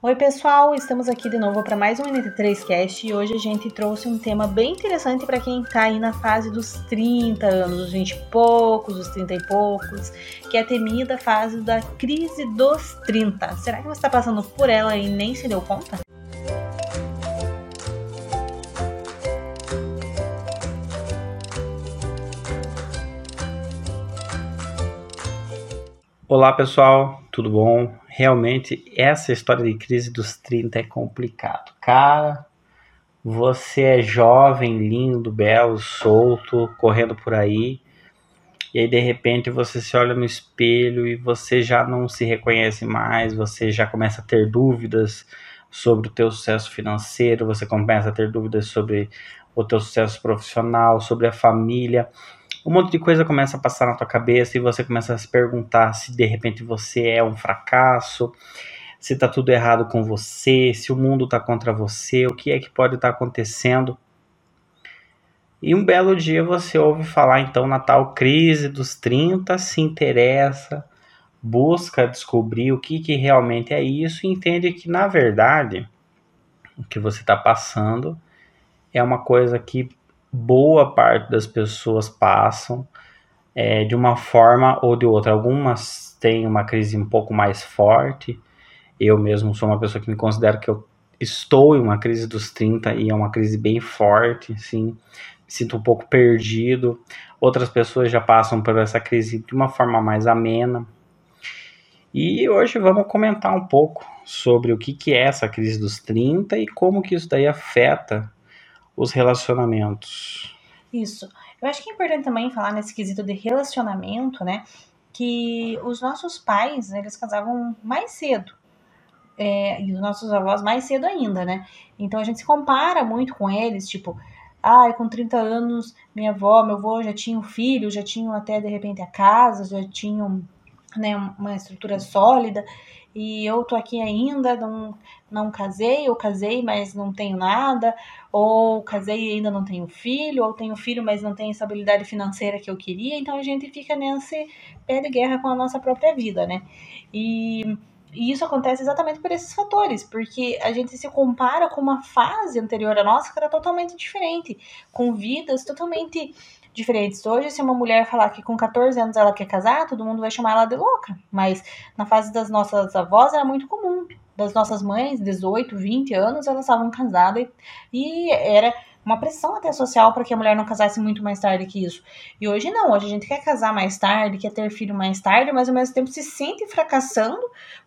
Oi, pessoal, estamos aqui de novo para mais um NT3Cast e hoje a gente trouxe um tema bem interessante para quem está aí na fase dos 30 anos, dos 20 e poucos, dos 30 e poucos, que é a temida fase da crise dos 30. Será que você está passando por ela e nem se deu conta? Olá pessoal, tudo bom? Realmente essa história de crise dos 30 é complicado. Cara, você é jovem, lindo, belo, solto, correndo por aí, e aí de repente você se olha no espelho e você já não se reconhece mais, você já começa a ter dúvidas sobre o teu sucesso financeiro, você começa a ter dúvidas sobre o teu sucesso profissional, sobre a família um monte de coisa começa a passar na tua cabeça e você começa a se perguntar se de repente você é um fracasso, se tá tudo errado com você, se o mundo tá contra você, o que é que pode estar tá acontecendo. E um belo dia você ouve falar então na tal crise dos 30, se interessa, busca descobrir o que, que realmente é isso e entende que na verdade o que você está passando é uma coisa que boa parte das pessoas passam é, de uma forma ou de outra. Algumas têm uma crise um pouco mais forte. Eu mesmo sou uma pessoa que me considero que eu estou em uma crise dos 30 e é uma crise bem forte, assim, me sinto um pouco perdido. Outras pessoas já passam por essa crise de uma forma mais amena. E hoje vamos comentar um pouco sobre o que, que é essa crise dos 30 e como que isso daí afeta os relacionamentos. Isso. Eu acho que é importante também falar nesse quesito de relacionamento, né? Que os nossos pais, eles casavam mais cedo. É, e os nossos avós mais cedo ainda, né? Então a gente se compara muito com eles, tipo, ai, ah, com 30 anos, minha avó, meu avô já tinham filho, já tinham até de repente a casa, já tinham né, uma estrutura sólida. E eu tô aqui ainda, não, não casei, ou casei, mas não tenho nada, ou casei e ainda não tenho filho, ou tenho filho, mas não tenho estabilidade financeira que eu queria, então a gente fica nesse pé de guerra com a nossa própria vida, né? E, e isso acontece exatamente por esses fatores, porque a gente se compara com uma fase anterior à nossa que era totalmente diferente, com vidas totalmente diferentes. Hoje, se uma mulher falar que com 14 anos ela quer casar, todo mundo vai chamar ela de louca. Mas na fase das nossas avós era muito comum. Das nossas mães, 18, 20 anos, elas estavam casadas e, e era uma pressão até social para que a mulher não casasse muito mais tarde que isso. E hoje não, hoje a gente quer casar mais tarde, quer ter filho mais tarde, mas ao mesmo tempo se sente fracassando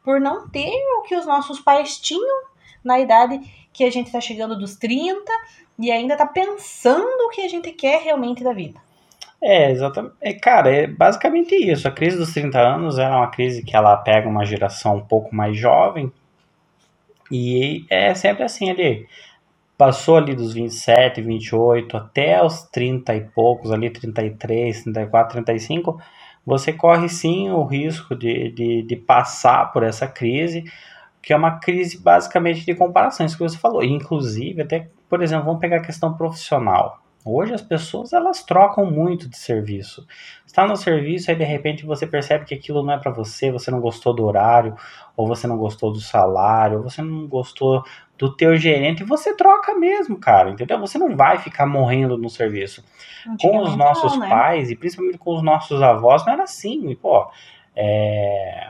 por não ter o que os nossos pais tinham na idade que a gente está chegando dos 30 e ainda está pensando o que a gente quer realmente da vida. É, exatamente. É, cara, é basicamente isso. A crise dos 30 anos é uma crise que ela pega uma geração um pouco mais jovem e é sempre assim ali. Passou ali dos 27, 28 até os 30 e poucos, ali 33, 34, 35, você corre sim o risco de, de, de passar por essa crise, que é uma crise basicamente de comparações que você falou. Inclusive, até, por exemplo, vamos pegar a questão profissional. Hoje as pessoas elas trocam muito de serviço. Está no serviço aí de repente você percebe que aquilo não é para você, você não gostou do horário, ou você não gostou do salário, ou você não gostou do teu gerente, e você troca mesmo, cara, entendeu? Você não vai ficar morrendo no serviço. Com os nossos não, né? pais e principalmente com os nossos avós não era assim, e, pô, é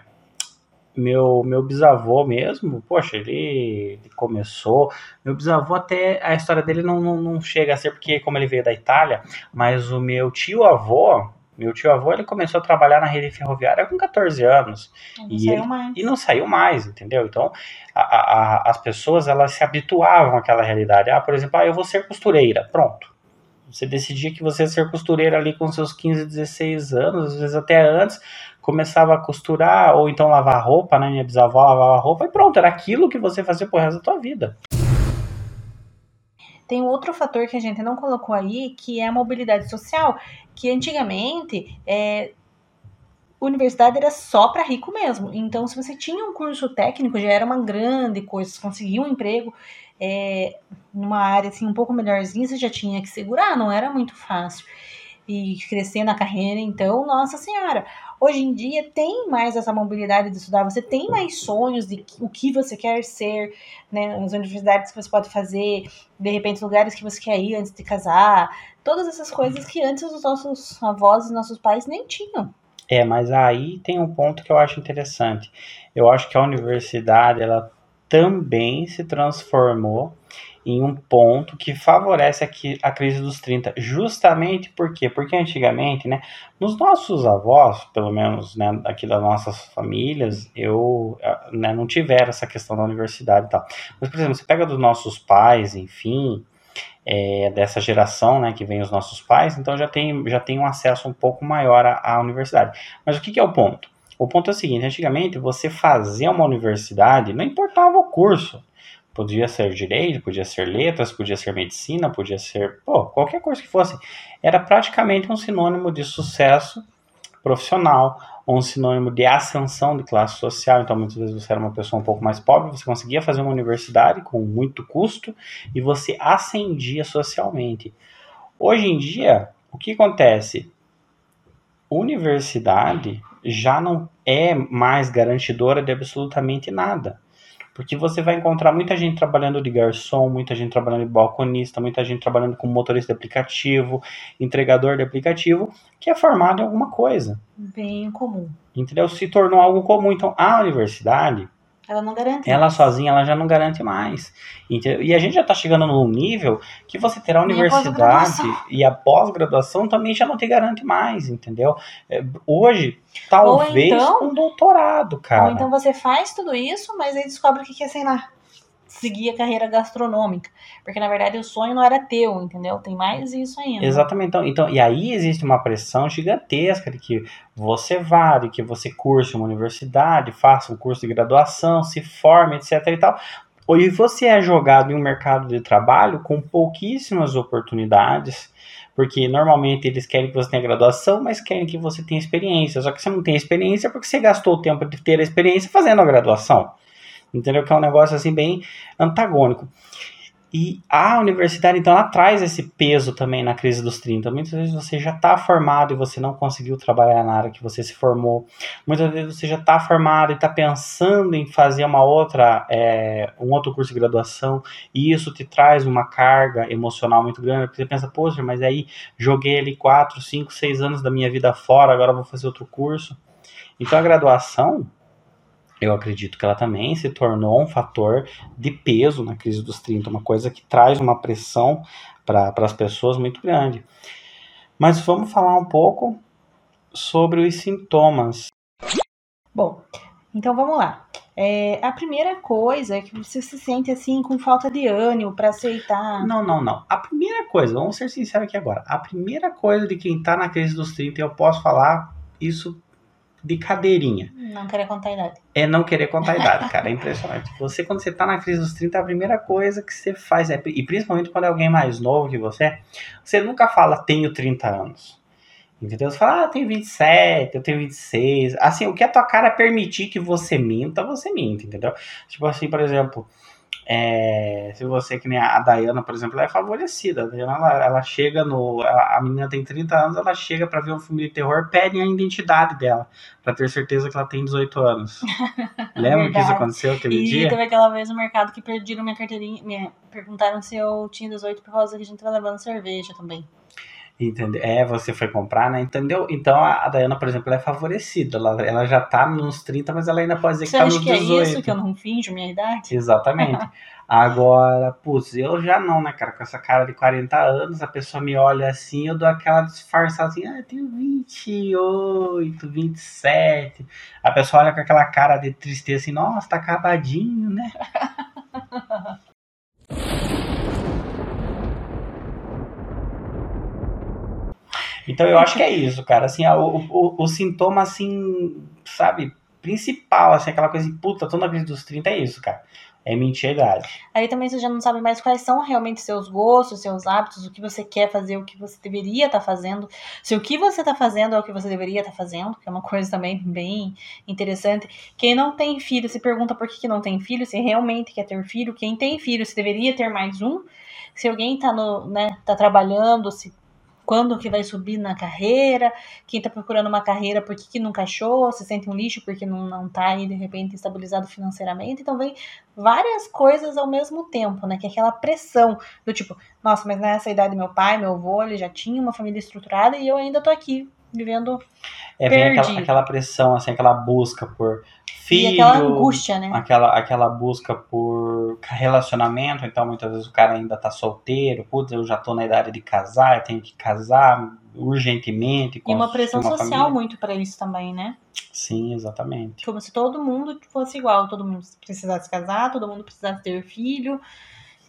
meu, meu bisavô mesmo, poxa, ele, ele, começou. Meu bisavô, até a história dele não, não, não, chega a ser porque, como ele veio da Itália, mas o meu tio-avô, meu tio-avô, ele começou a trabalhar na rede ferroviária com 14 anos. Não e, ele, e não saiu mais, entendeu? Então, a, a, as pessoas, elas se habituavam àquela realidade. Ah, por exemplo, ah, eu vou ser costureira, pronto. Você decidia que você ia ser costureira ali com seus 15, 16 anos, às vezes até antes, começava a costurar ou então lavar roupa, né? Minha bisavó lavava roupa e pronto, era aquilo que você fazia pro resto da tua vida. Tem outro fator que a gente não colocou aí, que é a mobilidade social, que antigamente é, universidade era só para rico mesmo. Então, se você tinha um curso técnico, já era uma grande coisa, você conseguia um emprego é, numa área assim um pouco melhorzinha, você já tinha que segurar, não era muito fácil. e crescer na carreira, então, nossa senhora. Hoje em dia tem mais essa mobilidade de estudar, você tem mais sonhos de o que você quer ser, né? As universidades que você pode fazer, de repente lugares que você quer ir antes de casar, todas essas coisas que antes os nossos avós e nossos pais nem tinham. É, mas aí tem um ponto que eu acho interessante. Eu acho que a universidade ela também se transformou em um ponto que favorece aqui a crise dos 30, justamente por quê? Porque antigamente, né, nos nossos avós, pelo menos, né, aqui das nossas famílias, eu, né, não tiveram essa questão da universidade e tal. Mas, por exemplo, você pega dos nossos pais, enfim, é, dessa geração, né, que vem os nossos pais, então já tem, já tem um acesso um pouco maior à, à universidade. Mas o que, que é o ponto? O ponto é o seguinte, antigamente você fazia uma universidade, não importava o curso, Podia ser direito, podia ser letras, podia ser medicina, podia ser pô, qualquer coisa que fosse. Era praticamente um sinônimo de sucesso profissional, um sinônimo de ascensão de classe social. Então, muitas vezes você era uma pessoa um pouco mais pobre, você conseguia fazer uma universidade com muito custo e você ascendia socialmente. Hoje em dia, o que acontece? Universidade já não é mais garantidora de absolutamente nada. Porque você vai encontrar muita gente trabalhando de garçom, muita gente trabalhando de balconista, muita gente trabalhando como motorista de aplicativo, entregador de aplicativo, que é formado em alguma coisa. Bem comum. Entendeu? Se tornou algo comum. Então, a universidade, ela não garante. Ela mais. sozinha, ela já não garante mais. E a gente já está chegando num nível que você terá a universidade e a pós-graduação também já não te garante mais, entendeu? É, hoje, talvez então, um doutorado, cara. Ou então você faz tudo isso, mas aí descobre o que quer ser lá seguir a carreira gastronômica. Porque, na verdade, o sonho não era teu, entendeu? Tem mais isso ainda. Exatamente. Então, então, e aí existe uma pressão gigantesca de que você vá, de que você curse uma universidade, faça um curso de graduação, se forme, etc e tal. E você é jogado em um mercado de trabalho com pouquíssimas oportunidades, porque normalmente eles querem que você tenha graduação, mas querem que você tenha experiência. Só que você não tem experiência porque você gastou o tempo de ter a experiência fazendo a graduação. Entendeu? Que é um negócio assim bem antagônico. E a universidade, então, ela traz esse peso também na crise dos 30. Muitas vezes você já está formado e você não conseguiu trabalhar na área que você se formou. Muitas vezes você já está formado e está pensando em fazer uma outra, é, um outro curso de graduação e isso te traz uma carga emocional muito grande, porque você pensa, poxa, mas aí joguei ali 4, 5, 6 anos da minha vida fora, agora vou fazer outro curso. Então a graduação, eu acredito que ela também se tornou um fator de peso na crise dos 30, uma coisa que traz uma pressão para as pessoas muito grande. Mas vamos falar um pouco sobre os sintomas. Bom, então vamos lá. É, a primeira coisa é que você se sente assim com falta de ânimo para aceitar. Não, não, não. A primeira coisa, vamos ser sinceros aqui agora. A primeira coisa de quem está na crise dos 30, eu posso falar isso de cadeirinha. Não querer contar a idade. É não querer contar a idade, cara. É impressionante. Você, quando você tá na crise dos 30, a primeira coisa que você faz é. E principalmente quando é alguém mais novo que você, você nunca fala tenho 30 anos. Entendeu? Você fala, ah, eu tenho 27, eu tenho 26. Assim, o que a tua cara permitir que você minta, você minta, entendeu? Tipo assim, por exemplo, é, se você, que nem a Dayana, por exemplo, ela é favorecida. A Dayana, ela, ela chega no. Ela, a menina tem 30 anos, ela chega para ver um filme de terror, pede a identidade dela, para ter certeza que ela tem 18 anos. Lembra que isso aconteceu aquele e dia? E teve aquela vez no mercado que perderam minha carteirinha, me perguntaram se eu tinha 18 por causa que a gente tava levando cerveja também. Entendeu? É, você foi comprar, né? Entendeu? Então a, a Dayana, por exemplo, ela é favorecida. Ela, ela já tá nos 30, mas ela ainda pode dizer você que tá nos que 18. é isso que eu não finjo minha idade? Exatamente. Agora, putz, eu já não, né, cara? Com essa cara de 40 anos, a pessoa me olha assim, eu dou aquela disfarçada assim, ah, eu tenho 28, 27. A pessoa olha com aquela cara de tristeza assim, nossa, tá acabadinho, né? Então eu acho que é isso, cara. Assim, o, o, o sintoma, assim, sabe, principal, assim, aquela coisa, puta, tô na crise dos 30, é isso, cara. É mentir a idade. Aí também você já não sabe mais quais são realmente seus gostos, seus hábitos, o que você quer fazer, o que você deveria estar tá fazendo. Se o que você está fazendo é o que você deveria estar tá fazendo, que é uma coisa também bem interessante. Quem não tem filho se pergunta por que, que não tem filho, se realmente quer ter filho. Quem tem filho se deveria ter mais um. Se alguém está no, né, tá trabalhando, se quando que vai subir na carreira, quem tá procurando uma carreira porque que nunca achou, se sente um lixo porque não, não tá aí de repente estabilizado financeiramente. Então vem várias coisas ao mesmo tempo, né? Que é aquela pressão do tipo, nossa, mas nessa idade meu pai, meu avô, ele já tinha uma família estruturada e eu ainda tô aqui vivendo É, vem aquela, aquela pressão, assim, aquela busca por filho. E aquela angústia, né? Aquela, aquela busca por relacionamento, então muitas vezes o cara ainda tá solteiro, putz, eu já tô na idade de casar, eu tenho que casar urgentemente. E uma pressão uma social família. muito para isso também, né? Sim, exatamente. Como se todo mundo fosse igual, todo mundo precisasse casar, todo mundo precisasse ter filho.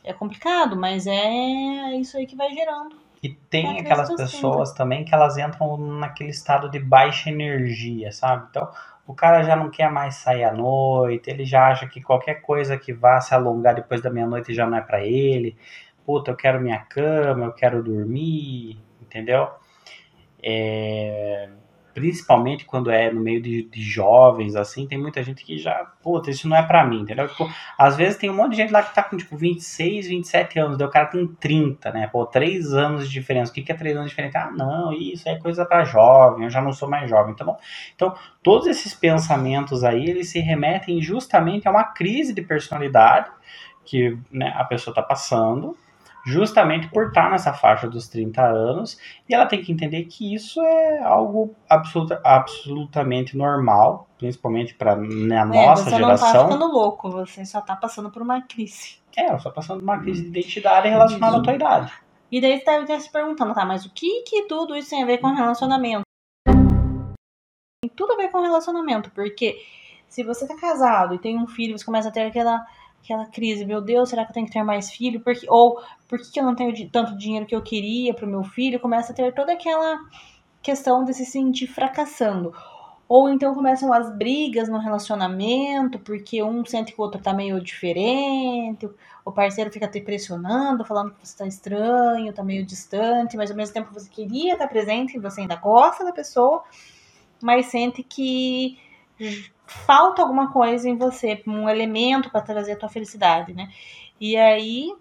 É complicado, mas é isso aí que vai gerando. E tem aquelas pessoas também que elas entram naquele estado de baixa energia, sabe? Então, o cara já não quer mais sair à noite, ele já acha que qualquer coisa que vá se alongar depois da meia-noite já não é pra ele. Puta, eu quero minha cama, eu quero dormir, entendeu? É, Principalmente quando é no meio de, de jovens, assim, tem muita gente que já, puta, isso não é pra mim, entendeu? Tipo, às vezes tem um monte de gente lá que tá com, tipo, 26, 27 anos, daí o cara tem 30, né? Pô, 3 anos de diferença. O que, que é 3 anos de diferença? Ah, não, isso é coisa pra jovem, eu já não sou mais jovem, tá bom? Então, todos esses pensamentos aí, eles se remetem justamente a uma crise de personalidade que né, a pessoa tá passando, justamente por estar nessa faixa dos 30 anos, e ela tem que entender que isso é algo absoluta, absolutamente normal, principalmente para na nossa é, você geração. não tá ficando louco, você só tá passando por uma crise. É, eu só passando por uma crise de identidade relacionada à tua idade. E daí você deve estar se perguntando, tá, mas o que que tudo isso tem a ver com relacionamento? Tem tudo a ver com relacionamento, porque se você tá casado e tem um filho, você começa a ter aquela aquela crise, meu Deus, será que eu tenho que ter mais filho? Porque, ou por que eu não tenho tanto dinheiro que eu queria pro meu filho? Começa a ter toda aquela questão de se sentir fracassando. Ou então começam as brigas no relacionamento, porque um sente que o outro tá meio diferente, o parceiro fica te pressionando, falando que você tá estranho, tá meio distante, mas ao mesmo tempo você queria estar presente, você ainda gosta da pessoa, mas sente que falta alguma coisa em você, um elemento para trazer a tua felicidade, né? E aí,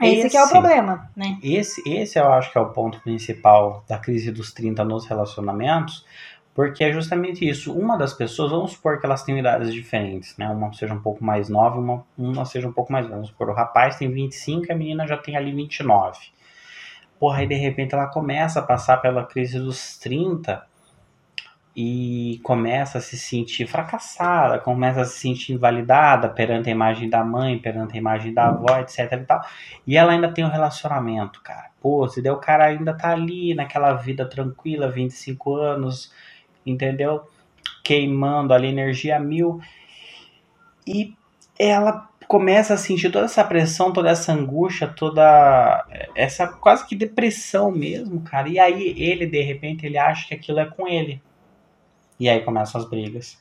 esse, que é o Esse- problema, né? Esse, esse eu acho que é o ponto principal da crise dos 30 nos relacionamentos, porque é justamente isso. Uma das pessoas, vamos supor que elas têm idades diferentes, né? Uma seja um pouco mais nova, uma, uma seja um pouco mais velha. Vamos supor, o rapaz tem 25 e a menina já tem ali 29. Porra, aí de repente ela começa a passar pela crise dos 30 e começa a se sentir fracassada, começa a se sentir invalidada perante a imagem da mãe, perante a imagem da avó, etc e tal. E ela ainda tem um relacionamento, cara. Pô, se der o cara ainda tá ali naquela vida tranquila, 25 anos, entendeu? Queimando ali energia mil. E ela começa a sentir toda essa pressão, toda essa angústia, toda essa quase que depressão mesmo, cara. E aí ele, de repente, ele acha que aquilo é com ele. E aí começam as brigas.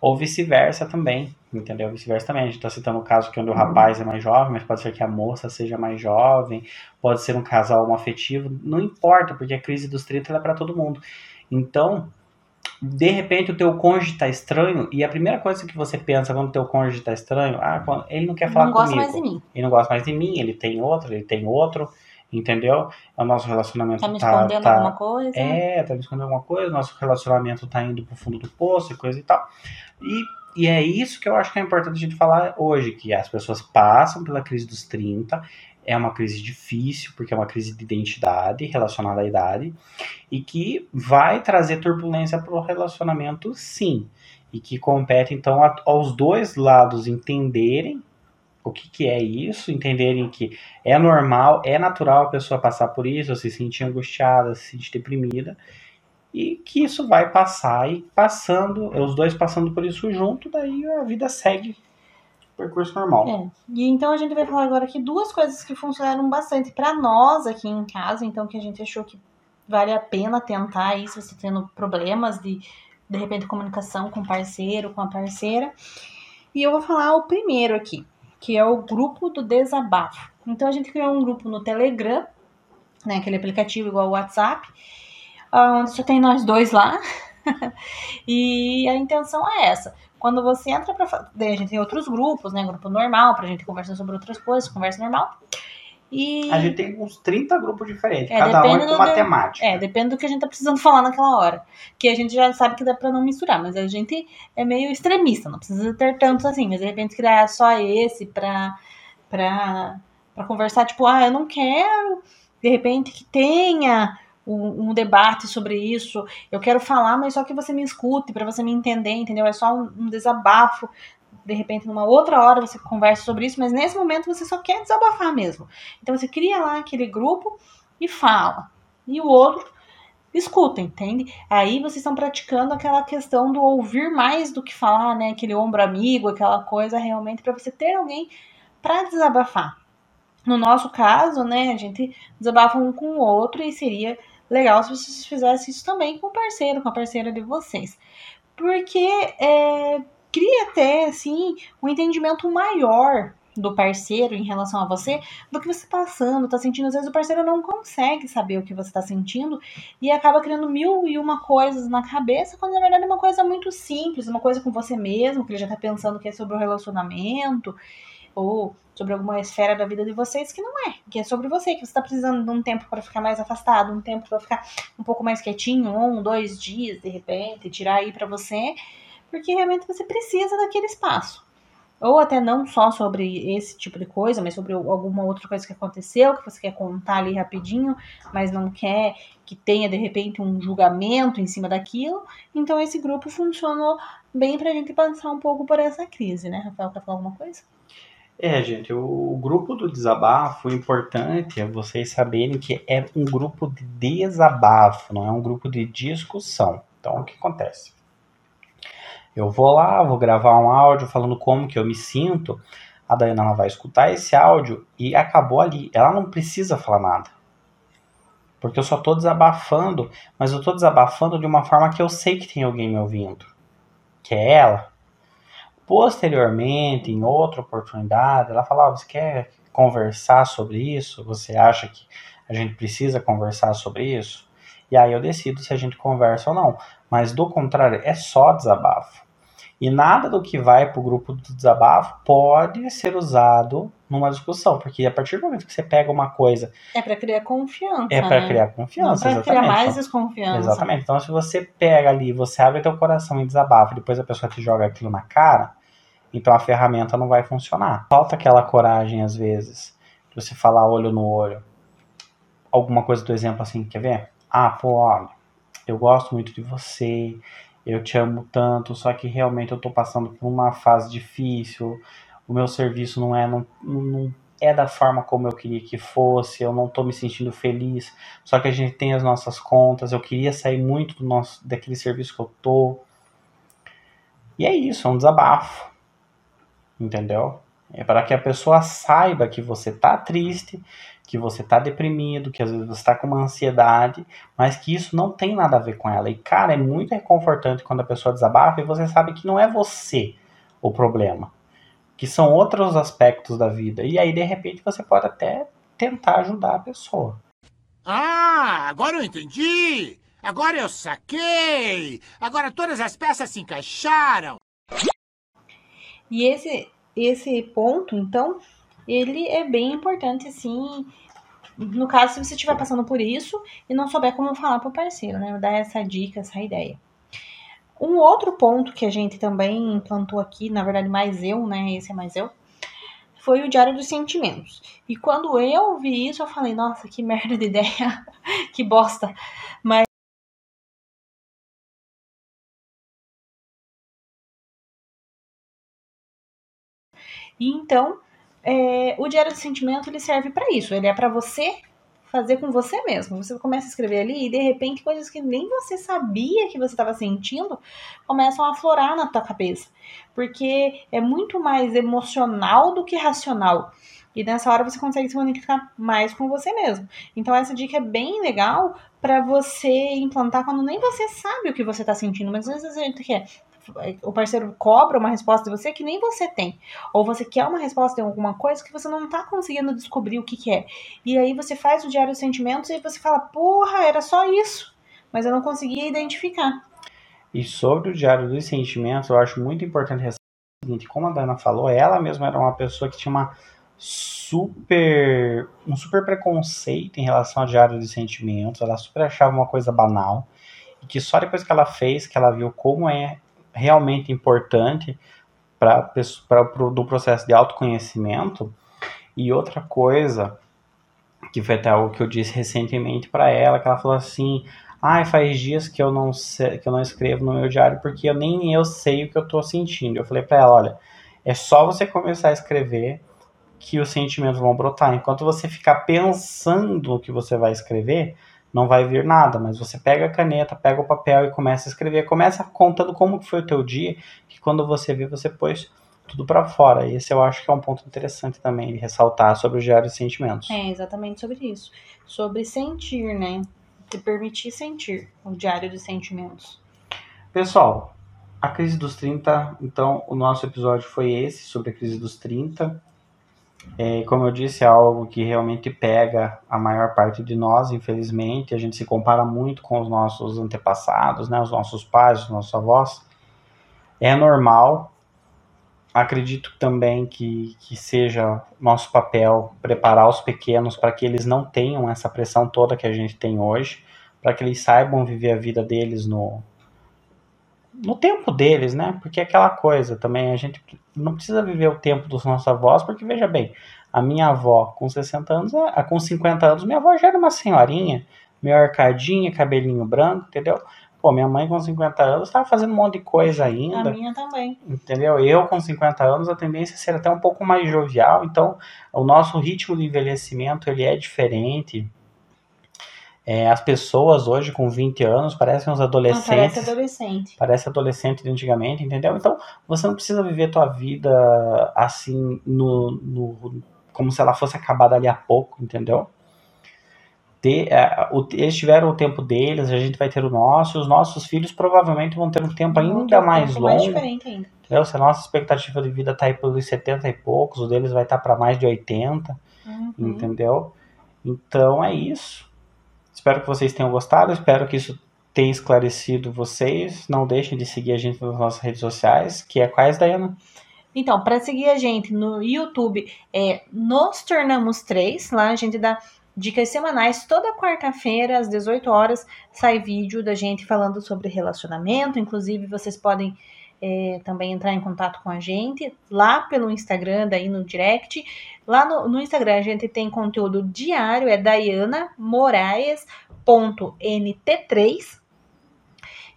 Ou vice-versa também, entendeu? Vice-versa também. A gente tá citando o caso que onde o rapaz é mais jovem, mas pode ser que a moça seja mais jovem, pode ser um casal homoafetivo, não importa, porque a crise dos 30 ela é pra todo mundo. Então, de repente o teu cônjuge tá estranho, e a primeira coisa que você pensa quando o teu cônjuge tá estranho, ah, ele não quer falar não gosta comigo. mais de mim. Ele não gosta mais de mim, ele tem outro, ele tem outro, entendeu? O nosso relacionamento Tá me tá, escondendo tá, alguma coisa? é, tá me escondendo alguma coisa, nosso relacionamento tá indo pro fundo do poço e coisa e tal. E, e é isso que eu acho que é importante a gente falar hoje, que as pessoas passam pela crise dos 30, é uma crise difícil, porque é uma crise de identidade relacionada à idade, e que vai trazer turbulência pro relacionamento sim. E que compete, então, a- aos dois lados entenderem o que, que é isso, entenderem que é normal, é natural a pessoa passar por isso, se sentir angustiada, se sentir deprimida, e que isso vai passar e passando, os dois passando por isso junto, daí a vida segue o percurso normal. É. E então a gente vai falar agora aqui duas coisas que funcionaram bastante pra nós aqui em casa, então que a gente achou que vale a pena tentar se você tendo problemas de de repente comunicação com o parceiro, com a parceira. E eu vou falar o primeiro aqui, que é o grupo do desabafo. Então a gente criou um grupo no Telegram, né, aquele aplicativo igual o WhatsApp, onde só tem nós dois lá. e a intenção é essa. Quando você entra Daí a gente tem outros grupos, né? Grupo normal, pra gente conversar sobre outras coisas, conversa normal. E... A gente tem uns 30 grupos diferentes, é, cada um é com matemática. É, depende do que a gente tá precisando falar naquela hora. Que a gente já sabe que dá pra não misturar, mas a gente é meio extremista, não precisa ter tantos assim, mas de repente criar só esse pra, pra, pra conversar, tipo, ah, eu não quero, de repente, que tenha um, um, debate sobre isso. Eu quero falar, mas só que você me escute, para você me entender, entendeu? É só um, um, desabafo. De repente, numa outra hora você conversa sobre isso, mas nesse momento você só quer desabafar mesmo. Então você cria lá aquele grupo e fala. E o outro escuta, entende? Aí vocês estão praticando aquela questão do ouvir mais do que falar, né? Aquele ombro amigo, aquela coisa realmente para você ter alguém para desabafar. No nosso caso, né, a gente desabafa um com o outro e seria legal se vocês fizessem isso também com o parceiro, com a parceira de vocês. Porque é, cria até, assim, um entendimento maior do parceiro em relação a você, do que você tá passando, tá sentindo. Às vezes o parceiro não consegue saber o que você tá sentindo e acaba criando mil e uma coisas na cabeça, quando na verdade é uma coisa muito simples, uma coisa com você mesmo, que ele já tá pensando que é sobre o relacionamento ou sobre alguma esfera da vida de vocês que não é, que é sobre você, que você está precisando de um tempo para ficar mais afastado, um tempo para ficar um pouco mais quietinho, um, dois dias de repente, tirar aí para você, porque realmente você precisa daquele espaço. Ou até não só sobre esse tipo de coisa, mas sobre alguma outra coisa que aconteceu, que você quer contar ali rapidinho, mas não quer que tenha de repente um julgamento em cima daquilo. Então esse grupo funcionou bem pra gente passar um pouco por essa crise, né? Rafael, quer falar alguma coisa? É, gente, o, grupo do desabafo, o importante é vocês saberem que é um grupo de desabafo, não é um grupo de discussão. Então, o que acontece? Eu vou lá, vou gravar um áudio falando como que eu me sinto. A Dayana ela vai escutar esse áudio e acabou ali. Ela não precisa falar nada. Porque eu só estou desabafando, mas eu estou desabafando de uma forma que eu sei que tem alguém me ouvindo. Que é ela. Posteriormente, em outra oportunidade, ela falava: Você quer conversar sobre isso? Você acha que a gente precisa conversar sobre isso? E aí eu decido se a gente conversa ou não. Mas do contrário, é só desabafo. E nada do que vai para o grupo do desabafo pode ser usado numa discussão, porque a partir do momento que você pega uma coisa. É para criar confiança. É para né? criar confiança. Não para criar mais desconfiança. Exatamente. Então, se você pega ali, você abre teu coração e desabafa, depois a pessoa te joga aquilo na cara, então a ferramenta não vai funcionar. Falta aquela coragem, às vezes, de você falar olho no olho. Alguma coisa do exemplo assim, quer ver? Ah, pô, olha, eu gosto muito de você, eu te amo tanto, só que realmente eu tô passando por uma fase difícil, o meu serviço não é, não, não é da forma como eu queria que fosse, eu não tô me sentindo feliz, só que a gente tem as nossas contas, eu queria sair muito do nosso, daquele serviço que eu tô. E é isso, é um desabafo entendeu? É para que a pessoa saiba que você tá triste, que você tá deprimido, que às vezes você tá com uma ansiedade, mas que isso não tem nada a ver com ela. E cara, é muito reconfortante quando a pessoa desabafa e você sabe que não é você o problema, que são outros aspectos da vida. E aí de repente você pode até tentar ajudar a pessoa. Ah, agora eu entendi. Agora eu saquei. Agora todas as peças se encaixaram. E esse, esse ponto, então, ele é bem importante, assim, no caso, se você estiver passando por isso e não souber como falar para o parceiro, né? Dar essa dica, essa ideia. Um outro ponto que a gente também implantou aqui, na verdade, mais eu, né? Esse é mais eu, foi o Diário dos Sentimentos. E quando eu vi isso, eu falei, nossa, que merda de ideia, que bosta. Mas E então, é, o diário do sentimento ele serve para isso. Ele é para você fazer com você mesmo. Você começa a escrever ali e de repente coisas que nem você sabia que você estava sentindo começam a aflorar na tua cabeça, porque é muito mais emocional do que racional. E nessa hora você consegue se comunicar mais com você mesmo. Então essa dica é bem legal para você implantar quando nem você sabe o que você está sentindo, mas às vezes a gente quer o parceiro cobra uma resposta de você que nem você tem. Ou você quer uma resposta de alguma coisa que você não tá conseguindo descobrir o que, que é. E aí você faz o diário dos sentimentos e você fala, porra, era só isso. Mas eu não conseguia identificar. E sobre o diário dos sentimentos, eu acho muito importante ressaltar o seguinte, como a Dana falou, ela mesma era uma pessoa que tinha uma super um super preconceito em relação ao diário de sentimentos, ela super achava uma coisa banal e que só depois que ela fez que ela viu como é realmente importante para do processo de autoconhecimento. E outra coisa que foi até algo que eu disse recentemente para ela, que ela falou assim: "Ai, ah, faz dias que eu não sei, que eu não escrevo no meu diário porque eu nem eu sei o que eu estou sentindo". Eu falei para ela: "Olha, é só você começar a escrever que os sentimentos vão brotar. Enquanto você ficar pensando o que você vai escrever, não vai vir nada, mas você pega a caneta, pega o papel e começa a escrever, começa contando como foi o teu dia, que quando você vê, você pôs tudo para fora. E esse eu acho que é um ponto interessante também de ressaltar sobre o diário de sentimentos. É, exatamente sobre isso. Sobre sentir, né? Te permitir sentir o diário de sentimentos. Pessoal, a crise dos 30, então o nosso episódio foi esse, sobre a crise dos 30. É, como eu disse, é algo que realmente pega a maior parte de nós, infelizmente. A gente se compara muito com os nossos antepassados, né, os nossos pais, os nossos avós. É normal. Acredito também que, que seja nosso papel preparar os pequenos para que eles não tenham essa pressão toda que a gente tem hoje, para que eles saibam viver a vida deles no, no tempo deles, né? Porque é aquela coisa também, a gente não precisa viver o tempo dos nossos avós, porque veja bem, a minha avó com 60 anos, a, com 50 anos, minha avó já era uma senhorinha, meio arcadinha, cabelinho branco, entendeu? Pô, minha mãe com 50 anos estava fazendo um monte de coisa ainda. A minha também. Entendeu? Eu com 50 anos, a tendência é ser até um pouco mais jovial, então o nosso ritmo de envelhecimento ele é diferente. É, as pessoas hoje com 20 anos parecem uns adolescentes. Não, parece adolescente. Parece adolescente de antigamente, entendeu? Então, você não precisa viver tua vida assim, no, no como se ela fosse acabar dali a pouco, entendeu? Ter, é, o, eles tiveram o tempo deles, a gente vai ter o nosso, e os nossos filhos provavelmente vão ter um tempo ainda um mais tempo longo. Mais diferente ainda. Entendeu? Se a nossa expectativa de vida está aí pelos 70 e poucos, o deles vai estar tá para mais de 80, uhum. entendeu? Então é isso. Espero que vocês tenham gostado, espero que isso tenha esclarecido vocês. Não deixem de seguir a gente nas nossas redes sociais, que é quais, Dayana? Então, para seguir a gente no YouTube, é Nos Tornamos Três. Lá a gente dá dicas semanais. Toda quarta-feira, às 18 horas, sai vídeo da gente falando sobre relacionamento. Inclusive, vocês podem é, também entrar em contato com a gente lá pelo Instagram, daí no direct. Lá no, no Instagram a gente tem conteúdo diário, é daianamoraes.nt3.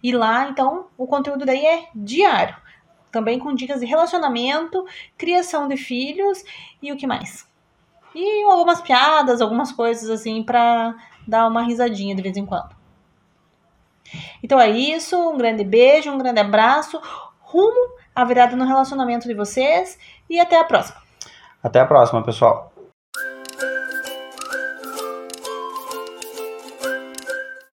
E lá, então, o conteúdo daí é diário. Também com dicas de relacionamento, criação de filhos e o que mais? E algumas piadas, algumas coisas assim para dar uma risadinha de vez em quando. Então é isso, um grande beijo, um grande abraço rumo à virada no relacionamento de vocês e até a próxima. Até a próxima, pessoal.